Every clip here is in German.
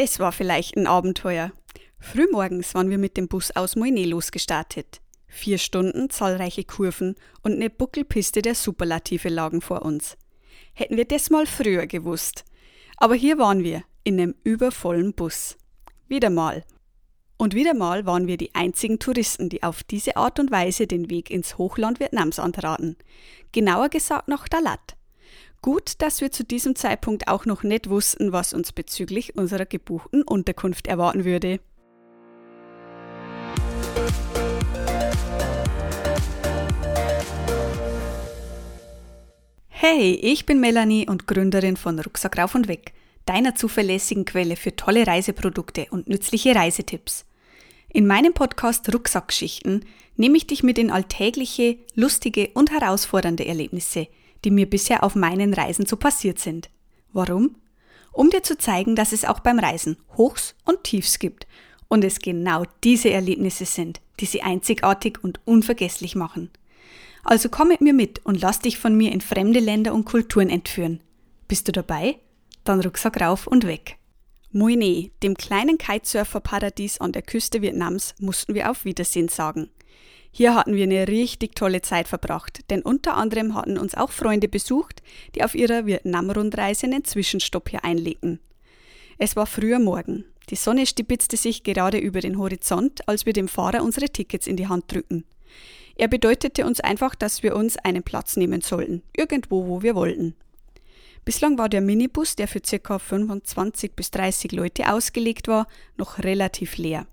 das war vielleicht ein Abenteuer. Frühmorgens waren wir mit dem Bus aus Moine losgestartet. Vier Stunden, zahlreiche Kurven und eine Buckelpiste der Superlative lagen vor uns. Hätten wir das mal früher gewusst. Aber hier waren wir, in einem übervollen Bus. Wieder mal. Und wieder mal waren wir die einzigen Touristen, die auf diese Art und Weise den Weg ins Hochland Vietnams antraten. Genauer gesagt nach Dalat. Gut, dass wir zu diesem Zeitpunkt auch noch nicht wussten, was uns bezüglich unserer gebuchten Unterkunft erwarten würde. Hey, ich bin Melanie und Gründerin von Rucksack rauf und weg, deiner zuverlässigen Quelle für tolle Reiseprodukte und nützliche Reisetipps. In meinem Podcast Rucksackgeschichten nehme ich dich mit in alltägliche, lustige und herausfordernde Erlebnisse, die mir bisher auf meinen Reisen so passiert sind. Warum? Um dir zu zeigen, dass es auch beim Reisen Hochs und Tiefs gibt und es genau diese Erlebnisse sind, die sie einzigartig und unvergesslich machen. Also komm mit mir mit und lass dich von mir in fremde Länder und Kulturen entführen. Bist du dabei? Dann Rucksack rauf und weg. Mui Ne, dem kleinen Kitesurfer-Paradies an der Küste Vietnams, mussten wir auf Wiedersehen sagen. Hier hatten wir eine richtig tolle Zeit verbracht, denn unter anderem hatten uns auch Freunde besucht, die auf ihrer Vietnam-Rundreise einen Zwischenstopp hier einlegten. Es war früher Morgen. Die Sonne stibitzte sich gerade über den Horizont, als wir dem Fahrer unsere Tickets in die Hand drückten. Er bedeutete uns einfach, dass wir uns einen Platz nehmen sollten, irgendwo, wo wir wollten. Bislang war der Minibus, der für ca. 25 bis 30 Leute ausgelegt war, noch relativ leer.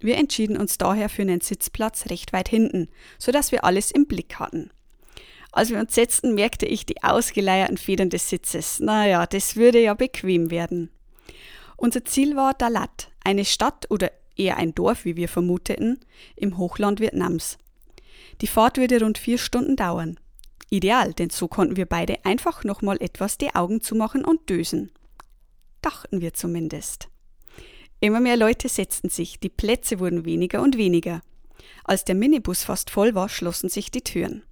Wir entschieden uns daher für einen Sitzplatz recht weit hinten, so dass wir alles im Blick hatten. Als wir uns setzten, merkte ich die ausgeleierten Federn des Sitzes. Naja, das würde ja bequem werden. Unser Ziel war Dalat, eine Stadt oder eher ein Dorf, wie wir vermuteten, im Hochland Vietnams. Die Fahrt würde rund vier Stunden dauern. Ideal, denn so konnten wir beide einfach nochmal etwas die Augen zumachen und dösen. Dachten wir zumindest. Immer mehr Leute setzten sich, die Plätze wurden weniger und weniger. Als der Minibus fast voll war, schlossen sich die Türen.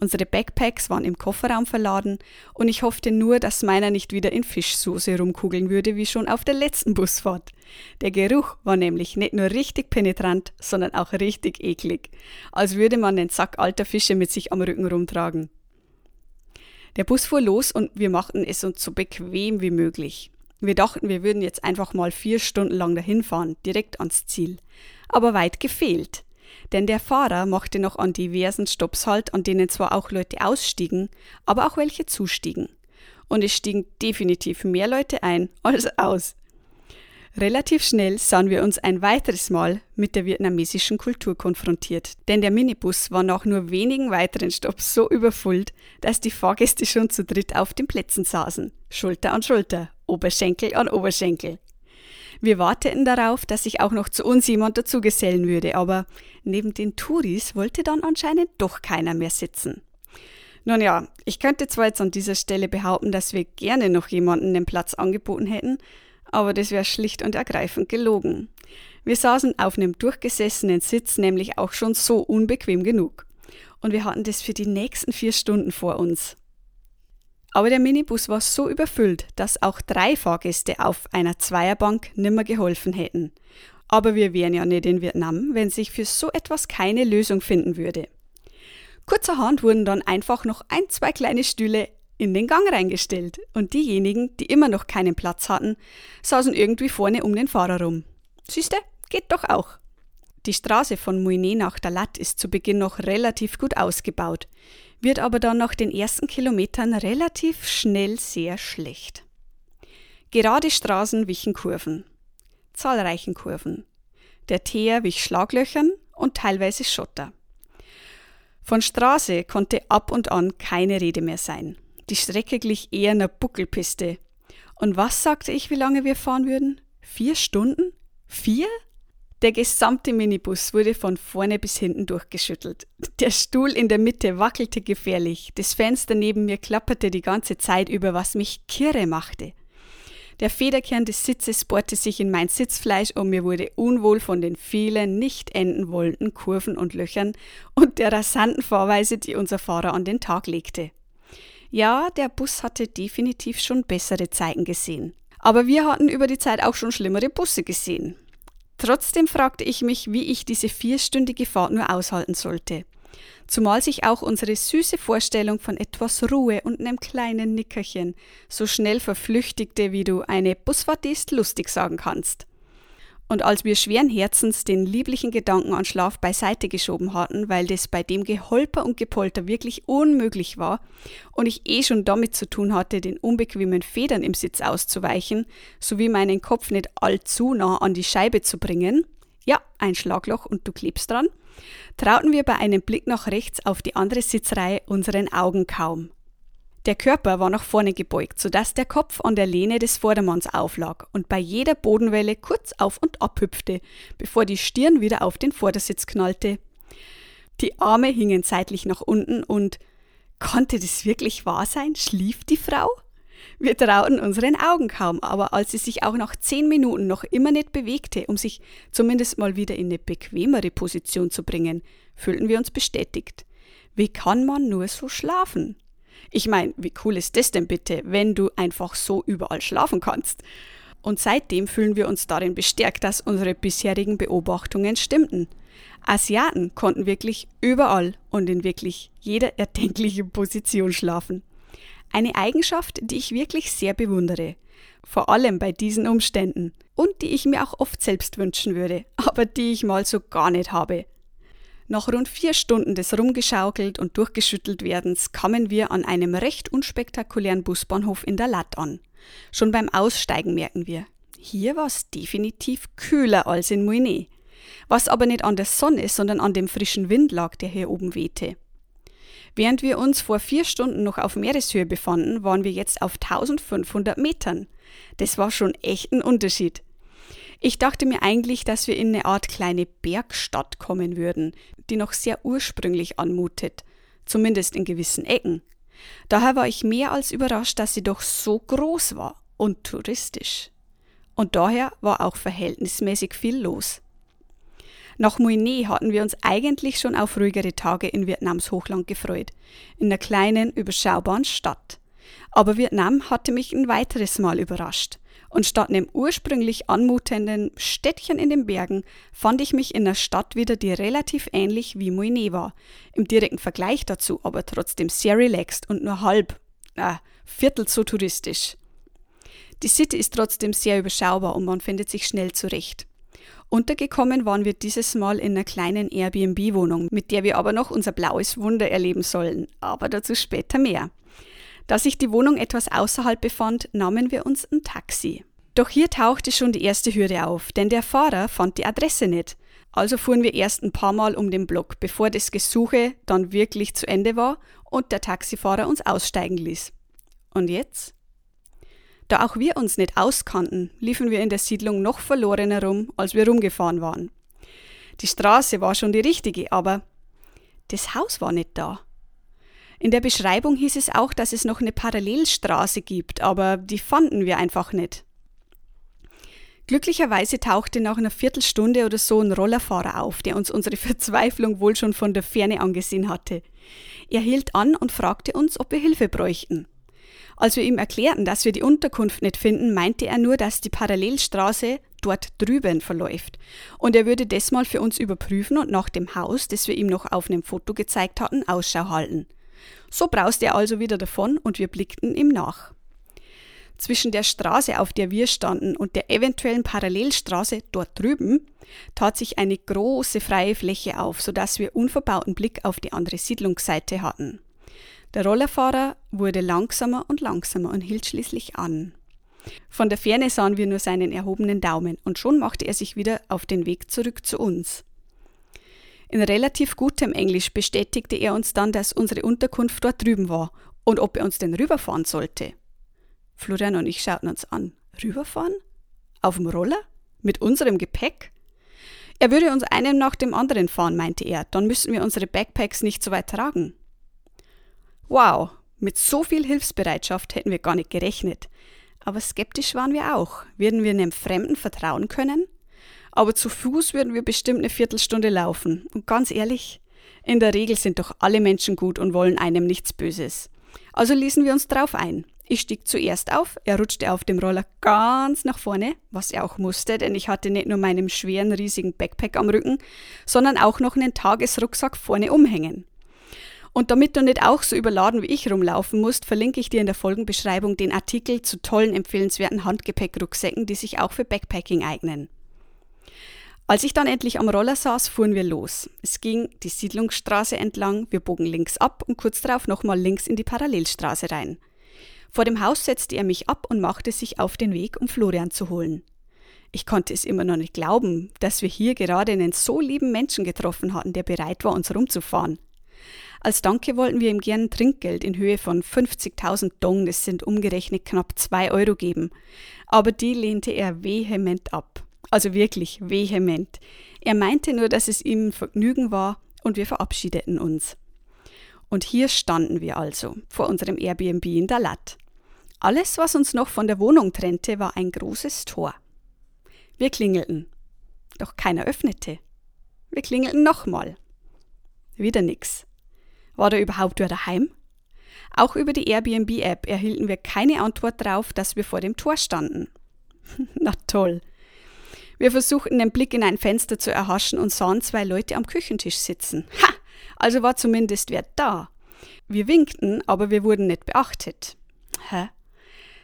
Unsere Backpacks waren im Kofferraum verladen und ich hoffte nur, dass meiner nicht wieder in Fischsoße rumkugeln würde wie schon auf der letzten Busfahrt. Der Geruch war nämlich nicht nur richtig penetrant, sondern auch richtig eklig, als würde man den Sack alter Fische mit sich am Rücken rumtragen. Der Bus fuhr los und wir machten es uns so bequem wie möglich. Wir dachten, wir würden jetzt einfach mal vier Stunden lang dahin fahren, direkt ans Ziel. Aber weit gefehlt. Denn der Fahrer machte noch an diversen Stops halt, an denen zwar auch Leute ausstiegen, aber auch welche zustiegen. Und es stiegen definitiv mehr Leute ein als aus. Relativ schnell sahen wir uns ein weiteres Mal mit der vietnamesischen Kultur konfrontiert, denn der Minibus war nach nur wenigen weiteren Stops so überfüllt, dass die Fahrgäste schon zu dritt auf den Plätzen saßen, Schulter an Schulter, Oberschenkel an Oberschenkel. Wir warteten darauf, dass sich auch noch zu uns jemand dazugesellen würde, aber neben den Touris wollte dann anscheinend doch keiner mehr sitzen. Nun ja, ich könnte zwar jetzt an dieser Stelle behaupten, dass wir gerne noch jemanden den Platz angeboten hätten, aber das wäre schlicht und ergreifend gelogen. Wir saßen auf einem durchgesessenen Sitz nämlich auch schon so unbequem genug. Und wir hatten das für die nächsten vier Stunden vor uns. Aber der Minibus war so überfüllt, dass auch drei Fahrgäste auf einer Zweierbank nimmer geholfen hätten. Aber wir wären ja nicht in Vietnam, wenn sich für so etwas keine Lösung finden würde. Kurzerhand wurden dann einfach noch ein, zwei kleine Stühle in den Gang reingestellt und diejenigen, die immer noch keinen Platz hatten, saßen irgendwie vorne um den Fahrer rum. Siehste, geht doch auch. Die Straße von Muine nach Dalat ist zu Beginn noch relativ gut ausgebaut wird aber dann nach den ersten Kilometern relativ schnell sehr schlecht. Gerade Straßen wichen Kurven, zahlreichen Kurven. Der Teer wich Schlaglöchern und teilweise Schotter. Von Straße konnte ab und an keine Rede mehr sein. Die Strecke glich eher einer Buckelpiste. Und was sagte ich, wie lange wir fahren würden? Vier Stunden? Vier? Der gesamte Minibus wurde von vorne bis hinten durchgeschüttelt. Der Stuhl in der Mitte wackelte gefährlich. Das Fenster neben mir klapperte die ganze Zeit über, was mich kirre machte. Der Federkern des Sitzes bohrte sich in mein Sitzfleisch und mir wurde unwohl von den vielen nicht enden wollenden Kurven und Löchern und der rasanten Fahrweise, die unser Fahrer an den Tag legte. Ja, der Bus hatte definitiv schon bessere Zeiten gesehen. Aber wir hatten über die Zeit auch schon schlimmere Busse gesehen. Trotzdem fragte ich mich, wie ich diese vierstündige Fahrt nur aushalten sollte. Zumal sich auch unsere süße Vorstellung von etwas Ruhe und einem kleinen Nickerchen so schnell verflüchtigte, wie du eine Busfahrt ist lustig sagen kannst. Und als wir schweren Herzens den lieblichen Gedanken an Schlaf beiseite geschoben hatten, weil das bei dem Geholper und Gepolter wirklich unmöglich war und ich eh schon damit zu tun hatte, den unbequemen Federn im Sitz auszuweichen, sowie meinen Kopf nicht allzu nah an die Scheibe zu bringen, ja, ein Schlagloch und du klebst dran, trauten wir bei einem Blick nach rechts auf die andere Sitzreihe unseren Augen kaum. Der Körper war nach vorne gebeugt, sodass der Kopf an der Lehne des Vordermanns auflag und bei jeder Bodenwelle kurz auf und ab hüpfte, bevor die Stirn wieder auf den Vordersitz knallte. Die Arme hingen seitlich nach unten und konnte das wirklich wahr sein? Schlief die Frau? Wir trauten unseren Augen kaum, aber als sie sich auch nach zehn Minuten noch immer nicht bewegte, um sich zumindest mal wieder in eine bequemere Position zu bringen, fühlten wir uns bestätigt. Wie kann man nur so schlafen? Ich meine, wie cool ist das denn bitte, wenn du einfach so überall schlafen kannst? Und seitdem fühlen wir uns darin bestärkt, dass unsere bisherigen Beobachtungen stimmten. Asiaten konnten wirklich überall und in wirklich jeder erdenklichen Position schlafen. Eine Eigenschaft, die ich wirklich sehr bewundere. Vor allem bei diesen Umständen. Und die ich mir auch oft selbst wünschen würde, aber die ich mal so gar nicht habe. Nach rund vier Stunden des Rumgeschaukelt und durchgeschüttelt werdens kamen wir an einem recht unspektakulären Busbahnhof in der Latt an. Schon beim Aussteigen merken wir, hier war es definitiv kühler als in Muine. Was aber nicht an der Sonne, sondern an dem frischen Wind lag, der hier oben wehte. Während wir uns vor vier Stunden noch auf Meereshöhe befanden, waren wir jetzt auf 1500 Metern. Das war schon echt ein Unterschied. Ich dachte mir eigentlich, dass wir in eine Art kleine Bergstadt kommen würden, die noch sehr ursprünglich anmutet, zumindest in gewissen Ecken. Daher war ich mehr als überrascht, dass sie doch so groß war und touristisch. Und daher war auch verhältnismäßig viel los. Nach Muine hatten wir uns eigentlich schon auf ruhigere Tage in Vietnams Hochland gefreut, in einer kleinen, überschaubaren Stadt. Aber Vietnam hatte mich ein weiteres Mal überrascht. Und statt einem ursprünglich anmutenden Städtchen in den Bergen fand ich mich in einer Stadt wieder, die relativ ähnlich wie Moine war. Im direkten Vergleich dazu aber trotzdem sehr relaxed und nur halb, äh, viertel so touristisch. Die City ist trotzdem sehr überschaubar und man findet sich schnell zurecht. Untergekommen waren wir dieses Mal in einer kleinen Airbnb-Wohnung, mit der wir aber noch unser blaues Wunder erleben sollen, aber dazu später mehr. Da sich die Wohnung etwas außerhalb befand, nahmen wir uns ein Taxi. Doch hier tauchte schon die erste Hürde auf, denn der Fahrer fand die Adresse nicht. Also fuhren wir erst ein paar Mal um den Block, bevor das Gesuche dann wirklich zu Ende war und der Taxifahrer uns aussteigen ließ. Und jetzt? Da auch wir uns nicht auskannten, liefen wir in der Siedlung noch verlorener rum, als wir rumgefahren waren. Die Straße war schon die richtige, aber das Haus war nicht da. In der Beschreibung hieß es auch, dass es noch eine Parallelstraße gibt, aber die fanden wir einfach nicht. Glücklicherweise tauchte nach einer Viertelstunde oder so ein Rollerfahrer auf, der uns unsere Verzweiflung wohl schon von der Ferne angesehen hatte. Er hielt an und fragte uns, ob wir Hilfe bräuchten. Als wir ihm erklärten, dass wir die Unterkunft nicht finden, meinte er nur, dass die Parallelstraße dort drüben verläuft. Und er würde das mal für uns überprüfen und nach dem Haus, das wir ihm noch auf einem Foto gezeigt hatten, Ausschau halten. So brauste er also wieder davon und wir blickten ihm nach. Zwischen der Straße, auf der wir standen, und der eventuellen Parallelstraße dort drüben tat sich eine große freie Fläche auf, sodass wir unverbauten Blick auf die andere Siedlungsseite hatten. Der Rollerfahrer wurde langsamer und langsamer und hielt schließlich an. Von der Ferne sahen wir nur seinen erhobenen Daumen, und schon machte er sich wieder auf den Weg zurück zu uns. In relativ gutem Englisch bestätigte er uns dann, dass unsere Unterkunft dort drüben war und ob er uns denn rüberfahren sollte. Florian und ich schauten uns an. Rüberfahren? Auf dem Roller? Mit unserem Gepäck? Er würde uns einen nach dem anderen fahren, meinte er, dann müssten wir unsere Backpacks nicht so weit tragen. Wow, mit so viel Hilfsbereitschaft hätten wir gar nicht gerechnet. Aber skeptisch waren wir auch. Würden wir einem Fremden vertrauen können? Aber zu Fuß würden wir bestimmt eine Viertelstunde laufen. Und ganz ehrlich, in der Regel sind doch alle Menschen gut und wollen einem nichts Böses. Also ließen wir uns drauf ein. Ich stieg zuerst auf, er rutschte auf dem Roller ganz nach vorne, was er auch musste, denn ich hatte nicht nur meinen schweren, riesigen Backpack am Rücken, sondern auch noch einen Tagesrucksack vorne umhängen. Und damit du nicht auch so überladen wie ich rumlaufen musst, verlinke ich dir in der Folgenbeschreibung den Artikel zu tollen, empfehlenswerten Handgepäckrucksäcken, die sich auch für Backpacking eignen. Als ich dann endlich am Roller saß, fuhren wir los. Es ging die Siedlungsstraße entlang, wir bogen links ab und kurz darauf nochmal links in die Parallelstraße rein. Vor dem Haus setzte er mich ab und machte sich auf den Weg, um Florian zu holen. Ich konnte es immer noch nicht glauben, dass wir hier gerade einen so lieben Menschen getroffen hatten, der bereit war, uns rumzufahren. Als Danke wollten wir ihm gern Trinkgeld in Höhe von 50.000 Dong, das sind umgerechnet knapp 2 Euro geben. Aber die lehnte er vehement ab. Also wirklich vehement. Er meinte nur, dass es ihm Vergnügen war und wir verabschiedeten uns. Und hier standen wir also, vor unserem Airbnb in Dalat. Alles, was uns noch von der Wohnung trennte, war ein großes Tor. Wir klingelten. Doch keiner öffnete. Wir klingelten nochmal. Wieder nix. War da überhaupt wer daheim? Auch über die Airbnb-App erhielten wir keine Antwort darauf, dass wir vor dem Tor standen. Na toll. Wir versuchten den Blick in ein Fenster zu erhaschen und sahen zwei Leute am Küchentisch sitzen. Ha! Also war zumindest wer da. Wir winkten, aber wir wurden nicht beachtet. Hä?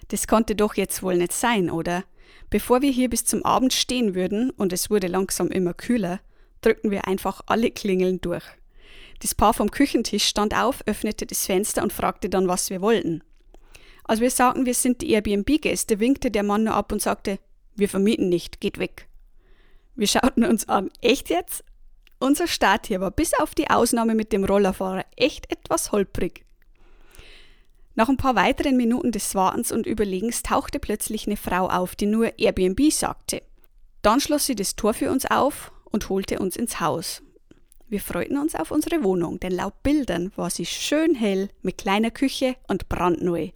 Das konnte doch jetzt wohl nicht sein, oder? Bevor wir hier bis zum Abend stehen würden, und es wurde langsam immer kühler, drückten wir einfach alle Klingeln durch. Das Paar vom Küchentisch stand auf, öffnete das Fenster und fragte dann, was wir wollten. Als wir sagten, wir sind die Airbnb-Gäste, winkte der Mann nur ab und sagte, wir vermieten nicht, geht weg. Wir schauten uns an, echt jetzt? Unser Start hier war bis auf die Ausnahme mit dem Rollerfahrer echt etwas holprig. Nach ein paar weiteren Minuten des Wartens und Überlegens tauchte plötzlich eine Frau auf, die nur Airbnb sagte. Dann schloss sie das Tor für uns auf und holte uns ins Haus. Wir freuten uns auf unsere Wohnung, denn laut Bildern war sie schön hell mit kleiner Küche und brandneu.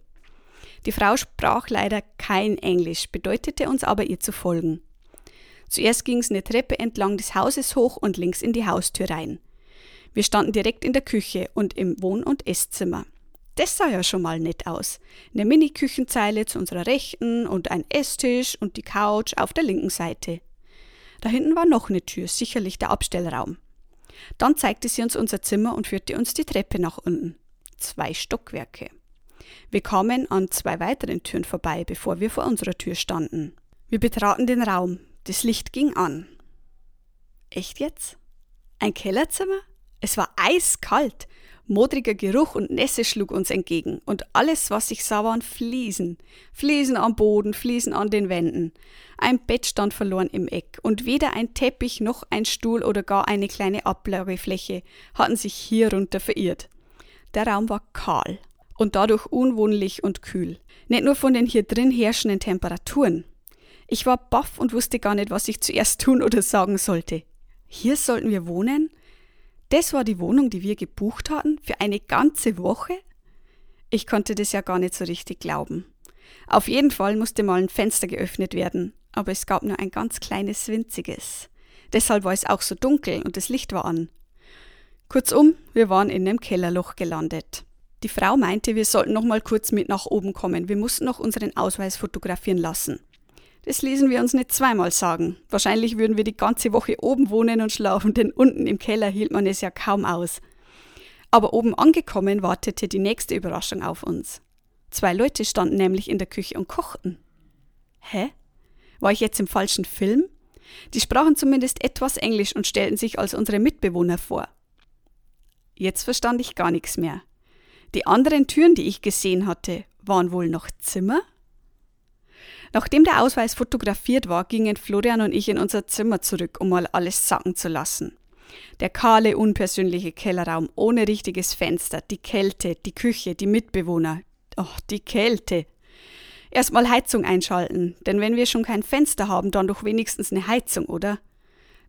Die Frau sprach leider kein Englisch, bedeutete uns aber ihr zu folgen. Zuerst ging es eine Treppe entlang des Hauses hoch und links in die Haustür rein. Wir standen direkt in der Küche und im Wohn- und Esszimmer. Das sah ja schon mal nett aus. Eine Mini-Küchenzeile zu unserer rechten und ein Esstisch und die Couch auf der linken Seite. Da hinten war noch eine Tür, sicherlich der Abstellraum. Dann zeigte sie uns unser Zimmer und führte uns die Treppe nach unten. Zwei Stockwerke. Wir kamen an zwei weiteren Türen vorbei, bevor wir vor unserer Tür standen. Wir betraten den Raum. Das Licht ging an. Echt jetzt? Ein Kellerzimmer? Es war eiskalt. Modriger Geruch und Nässe schlug uns entgegen, und alles, was ich sah, waren Fliesen. Fliesen am Boden, Fliesen an den Wänden. Ein Bett stand verloren im Eck, und weder ein Teppich noch ein Stuhl oder gar eine kleine Ablagefläche hatten sich hierunter verirrt. Der Raum war kahl und dadurch unwohnlich und kühl. Nicht nur von den hier drin herrschenden Temperaturen. Ich war baff und wusste gar nicht, was ich zuerst tun oder sagen sollte. Hier sollten wir wohnen? Das war die Wohnung, die wir gebucht hatten, für eine ganze Woche? Ich konnte das ja gar nicht so richtig glauben. Auf jeden Fall musste mal ein Fenster geöffnet werden, aber es gab nur ein ganz kleines winziges. Deshalb war es auch so dunkel und das Licht war an. Kurzum, wir waren in einem Kellerloch gelandet. Die Frau meinte, wir sollten noch mal kurz mit nach oben kommen. Wir mussten noch unseren Ausweis fotografieren lassen. Das ließen wir uns nicht zweimal sagen. Wahrscheinlich würden wir die ganze Woche oben wohnen und schlafen, denn unten im Keller hielt man es ja kaum aus. Aber oben angekommen wartete die nächste Überraschung auf uns. Zwei Leute standen nämlich in der Küche und kochten. Hä? War ich jetzt im falschen Film? Die sprachen zumindest etwas Englisch und stellten sich als unsere Mitbewohner vor. Jetzt verstand ich gar nichts mehr. Die anderen Türen, die ich gesehen hatte, waren wohl noch Zimmer? Nachdem der Ausweis fotografiert war, gingen Florian und ich in unser Zimmer zurück, um mal alles sacken zu lassen. Der kahle, unpersönliche Kellerraum ohne richtiges Fenster, die Kälte, die Küche, die Mitbewohner. Oh, die Kälte. Erstmal Heizung einschalten, denn wenn wir schon kein Fenster haben, dann doch wenigstens eine Heizung, oder?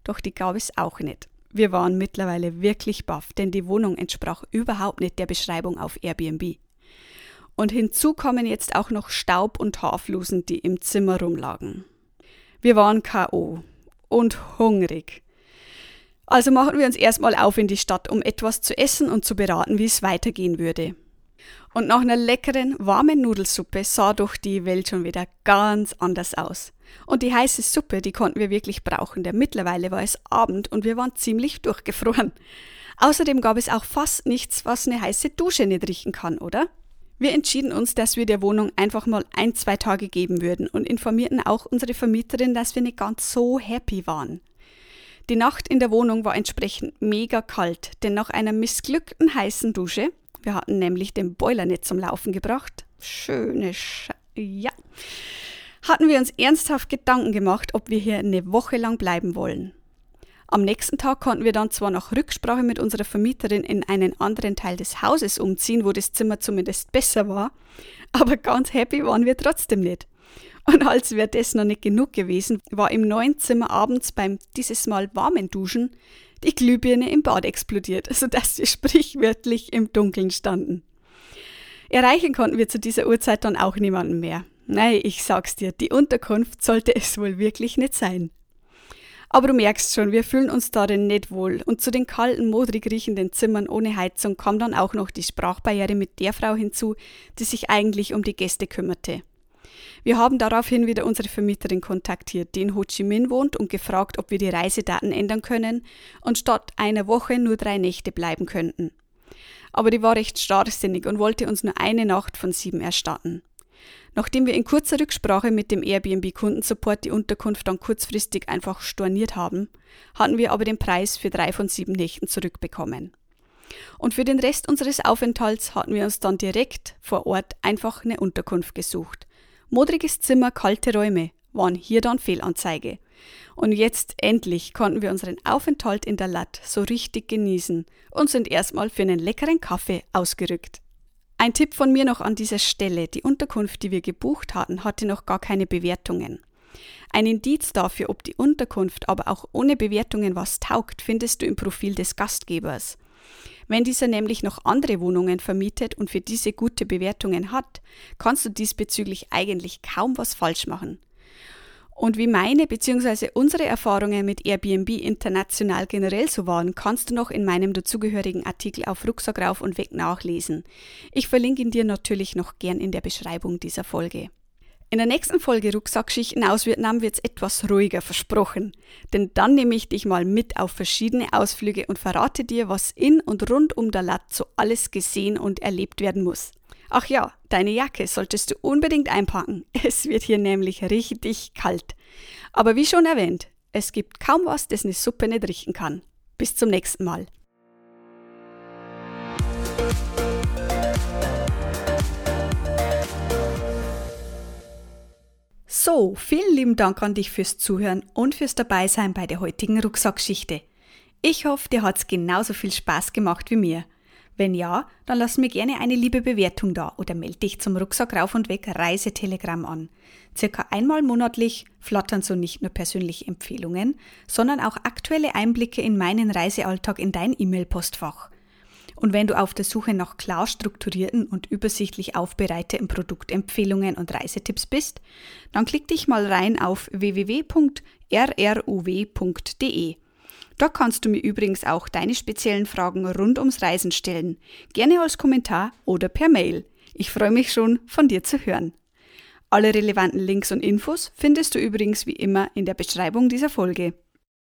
Doch die gab es auch nicht. Wir waren mittlerweile wirklich baff, denn die Wohnung entsprach überhaupt nicht der Beschreibung auf Airbnb. Und hinzu kommen jetzt auch noch Staub und Haarflusen, die im Zimmer rumlagen. Wir waren K.O. und hungrig. Also machen wir uns erstmal auf in die Stadt, um etwas zu essen und zu beraten, wie es weitergehen würde. Und nach einer leckeren, warmen Nudelsuppe sah doch die Welt schon wieder ganz anders aus. Und die heiße Suppe, die konnten wir wirklich brauchen, denn mittlerweile war es Abend und wir waren ziemlich durchgefroren. Außerdem gab es auch fast nichts, was eine heiße Dusche nicht riechen kann, oder? Wir entschieden uns, dass wir der Wohnung einfach mal ein, zwei Tage geben würden und informierten auch unsere Vermieterin, dass wir nicht ganz so happy waren. Die Nacht in der Wohnung war entsprechend mega kalt, denn nach einer missglückten heißen Dusche, wir hatten nämlich den Boiler nicht zum Laufen gebracht, schöne Sch ja, hatten wir uns ernsthaft Gedanken gemacht, ob wir hier eine Woche lang bleiben wollen. Am nächsten Tag konnten wir dann zwar nach Rücksprache mit unserer Vermieterin in einen anderen Teil des Hauses umziehen, wo das Zimmer zumindest besser war, aber ganz happy waren wir trotzdem nicht. Und als wäre das noch nicht genug gewesen, war im neuen Zimmer abends beim dieses Mal warmen Duschen die Glühbirne im Bad explodiert, sodass wir sprichwörtlich im Dunkeln standen. Erreichen konnten wir zu dieser Uhrzeit dann auch niemanden mehr. Nein, ich sag's dir, die Unterkunft sollte es wohl wirklich nicht sein. Aber du merkst schon, wir fühlen uns darin nicht wohl. Und zu den kalten, modrig riechenden Zimmern ohne Heizung kam dann auch noch die Sprachbarriere mit der Frau hinzu, die sich eigentlich um die Gäste kümmerte. Wir haben daraufhin wieder unsere Vermieterin kontaktiert, die in Ho Chi Minh wohnt, und gefragt, ob wir die Reisedaten ändern können und statt einer Woche nur drei Nächte bleiben könnten. Aber die war recht starrsinnig und wollte uns nur eine Nacht von sieben erstatten. Nachdem wir in kurzer Rücksprache mit dem Airbnb-Kundensupport die Unterkunft dann kurzfristig einfach storniert haben, hatten wir aber den Preis für drei von sieben Nächten zurückbekommen. Und für den Rest unseres Aufenthalts hatten wir uns dann direkt vor Ort einfach eine Unterkunft gesucht. Modriges Zimmer, kalte Räume waren hier dann Fehlanzeige. Und jetzt endlich konnten wir unseren Aufenthalt in der Latt so richtig genießen und sind erstmal für einen leckeren Kaffee ausgerückt. Ein Tipp von mir noch an dieser Stelle. Die Unterkunft, die wir gebucht hatten, hatte noch gar keine Bewertungen. Ein Indiz dafür, ob die Unterkunft aber auch ohne Bewertungen was taugt, findest du im Profil des Gastgebers. Wenn dieser nämlich noch andere Wohnungen vermietet und für diese gute Bewertungen hat, kannst du diesbezüglich eigentlich kaum was falsch machen. Und wie meine bzw. unsere Erfahrungen mit Airbnb international generell so waren, kannst du noch in meinem dazugehörigen Artikel auf Rucksack rauf und weg nachlesen. Ich verlinke ihn dir natürlich noch gern in der Beschreibung dieser Folge. In der nächsten Folge Rucksackschichten aus Vietnam wird es etwas ruhiger versprochen. Denn dann nehme ich dich mal mit auf verschiedene Ausflüge und verrate dir, was in und rund um Dalat so alles gesehen und erlebt werden muss. Ach ja, deine Jacke solltest du unbedingt einpacken. Es wird hier nämlich richtig kalt. Aber wie schon erwähnt, es gibt kaum was, das eine Suppe nicht richten kann. Bis zum nächsten Mal. So, vielen lieben Dank an dich fürs Zuhören und fürs Dabeisein bei der heutigen Rucksackschichte. Ich hoffe, dir hat's genauso viel Spaß gemacht wie mir. Wenn ja, dann lass mir gerne eine liebe Bewertung da oder melde dich zum Rucksack rauf und weg Reisetelegramm an. Circa einmal monatlich flattern so nicht nur persönliche Empfehlungen, sondern auch aktuelle Einblicke in meinen Reisealltag in dein E-Mail-Postfach. Und wenn du auf der Suche nach klar strukturierten und übersichtlich aufbereiteten Produktempfehlungen und Reisetipps bist, dann klick dich mal rein auf www.rruw.de. Dort kannst du mir übrigens auch deine speziellen Fragen rund ums Reisen stellen, gerne als Kommentar oder per Mail. Ich freue mich schon, von dir zu hören. Alle relevanten Links und Infos findest du übrigens wie immer in der Beschreibung dieser Folge.